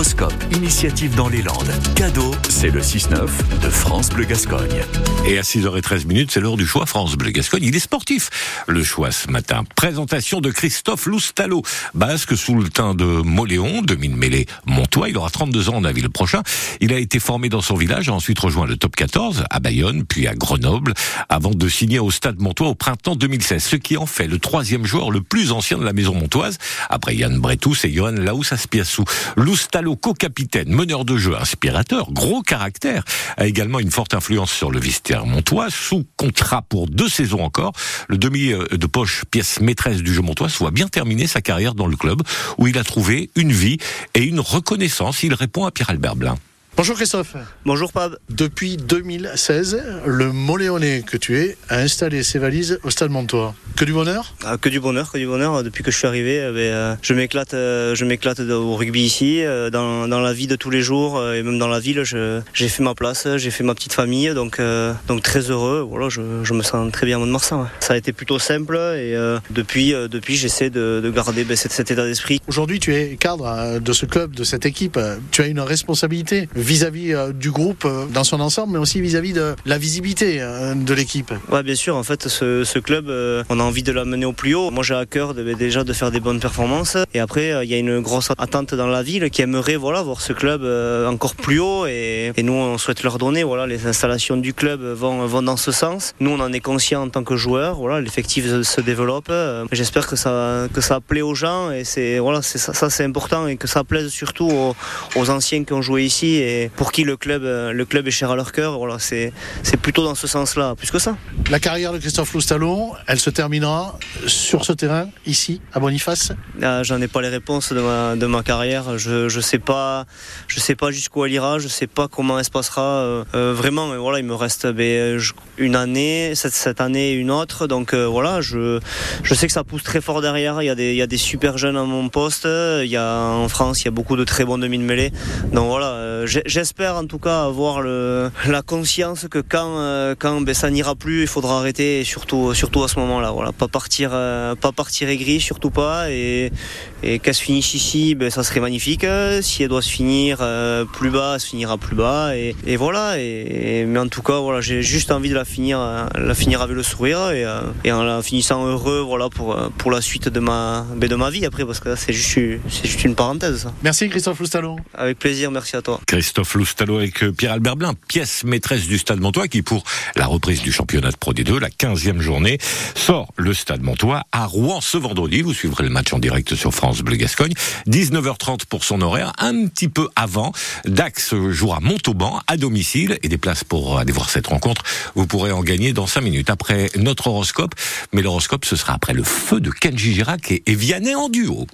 L'horoscope, initiative dans les Landes. Cadeau, c'est le 6-9 de France Bleu Gascogne. Et à 6h13 minutes, c'est l'heure du choix France Bleu Gascogne. Il est sportif, le choix ce matin. Présentation de Christophe Loustalo, basque sous le teint de Moléon, de mine mêlée Montois. Il aura 32 ans en avril prochain. Il a été formé dans son village, a ensuite rejoint le top 14 à Bayonne, puis à Grenoble, avant de signer au stade Montois au printemps 2016, ce qui en fait le troisième joueur le plus ancien de la maison montoise, après Yann Bretous et Johan Laous Aspiassou. Loustalo, co-capitaine, meneur de jeu, inspirateur, gros caractère, a également une forte influence sur le vestiaire montois, sous contrat pour deux saisons encore. Le demi de poche, pièce maîtresse du jeu montois, soit bien terminé sa carrière dans le club, où il a trouvé une vie et une reconnaissance. Il répond à Pierre-Albert Blin. Bonjour Christophe. Bonjour Pab. Depuis 2016, le Moléonais que tu es a installé ses valises au stade Montois. Que du bonheur? Ah, Que du bonheur, que du bonheur. Depuis que je suis arrivé, eh ben, euh, je m'éclate, euh, je m'éclate au rugby ici, euh, dans, dans, la vie de tous les jours et même dans la ville. J'ai fait ma place, j'ai fait ma petite famille, donc donc très heureux. Voilà, je, je, me sens très bien à Mont-de-Marsan. Ça a été plutôt simple et depuis depuis j'essaie de, de, garder ben, cet, cet état d'esprit. Aujourd'hui, tu es cadre de ce club, de cette équipe. Tu as une responsabilité vis-à-vis euh, du groupe euh, dans son ensemble, mais aussi vis-à-vis de la visibilité euh, de l'équipe. Ouais, bien sûr. En fait, ce, club, on a envie de l'amener au plus haut. Moi, j'ai à cœur déjà de faire des bonnes performances. Et après, il y a une grosse attente dans la ville qui aimerait voilà, voir ce club encore plus haut. Et, nous, on souhaite leur donner. Voilà, les installations du club vont, vont dans ce sens. Nous, on en est conscient en tant que joueurs. Voilà, l'effectif se développe. J'espère que ça, que ça plaît aux gens. Et voilà, ça, c'est important et que ça plaise surtout aux, anciens qui ont joué ici pour qui le club, euh, le club est cher à leur cœur. Voilà, c'est, plutôt dans ce sens-là, plus que ça. La carrière de Christophe Loustalon, elle se terminera sur ce terrain, ici, à Boniface? Ah, J'en ai pas les réponses de ma, de ma carrière. Je, je sais pas, je sais pas jusqu'où elle ira, je sais pas comment elle se passera. Euh, euh, vraiment, mais voilà, il me reste ben, une année, cette, cette année une autre. Donc voilà, je, je sais que ça pousse très fort derrière. Il y a des, il y a des super jeunes à mon poste. Il y a, en France, il y a beaucoup de très bons demi-mêlés. Donc voilà, j'espère en tout cas avoir le, la conscience que quand, euh, quand ben, ça n'ira plus, il faudra arrêter, surtout, surtout à ce moment-là. Voilà, pas partir, euh, pas partir aigri, surtout pas. Et, et qu'elle se finisse ici, ben, ça serait magnifique. Si elle doit se finir euh, plus bas, elle se finira plus bas. Et, et voilà. Et, mais en tout cas, voilà, j'ai juste envie de la finir, la finir avec le sourire et, et en la finissant heureux, voilà, pour, pour la suite de ma, ben, de ma vie après, parce que c'est juste, c'est juste une parenthèse. Ça. Merci Christophe Loustalon. Avec plaisir, merci à toi. Christophe Loustalon avec Pierre-Albert Blin, pièce maîtresse du Stade Montois qui, pour la reprise du championnat de Pro D2, la 15e journée, sort le Stade Montois à Rouen ce vendredi. Vous suivrez le match en direct sur France Bleu Gascogne. 19h30 pour son horaire, un petit peu avant. Dax jouera Montauban à domicile et des places pour aller voir cette rencontre. Vous pourrez en gagner dans 5 minutes après notre horoscope. Mais l'horoscope, ce sera après le feu de Kenji Girac et Vianney en duo.